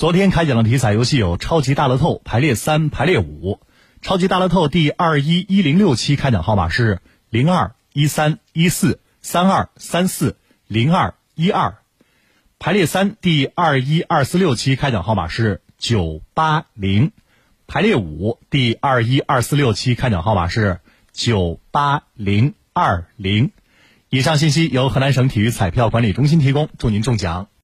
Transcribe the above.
昨天开奖的体彩游戏有超级大乐透排列三排列五超级大乐透第二一一零六期开奖号码是零二一三一四三二三四零二一二。排列三第二一二四六期开奖号码是九八零。排列五第二一二四六期开奖号码是九八零二零。以上信息由河南省体育彩票管理中心提供祝您中奖。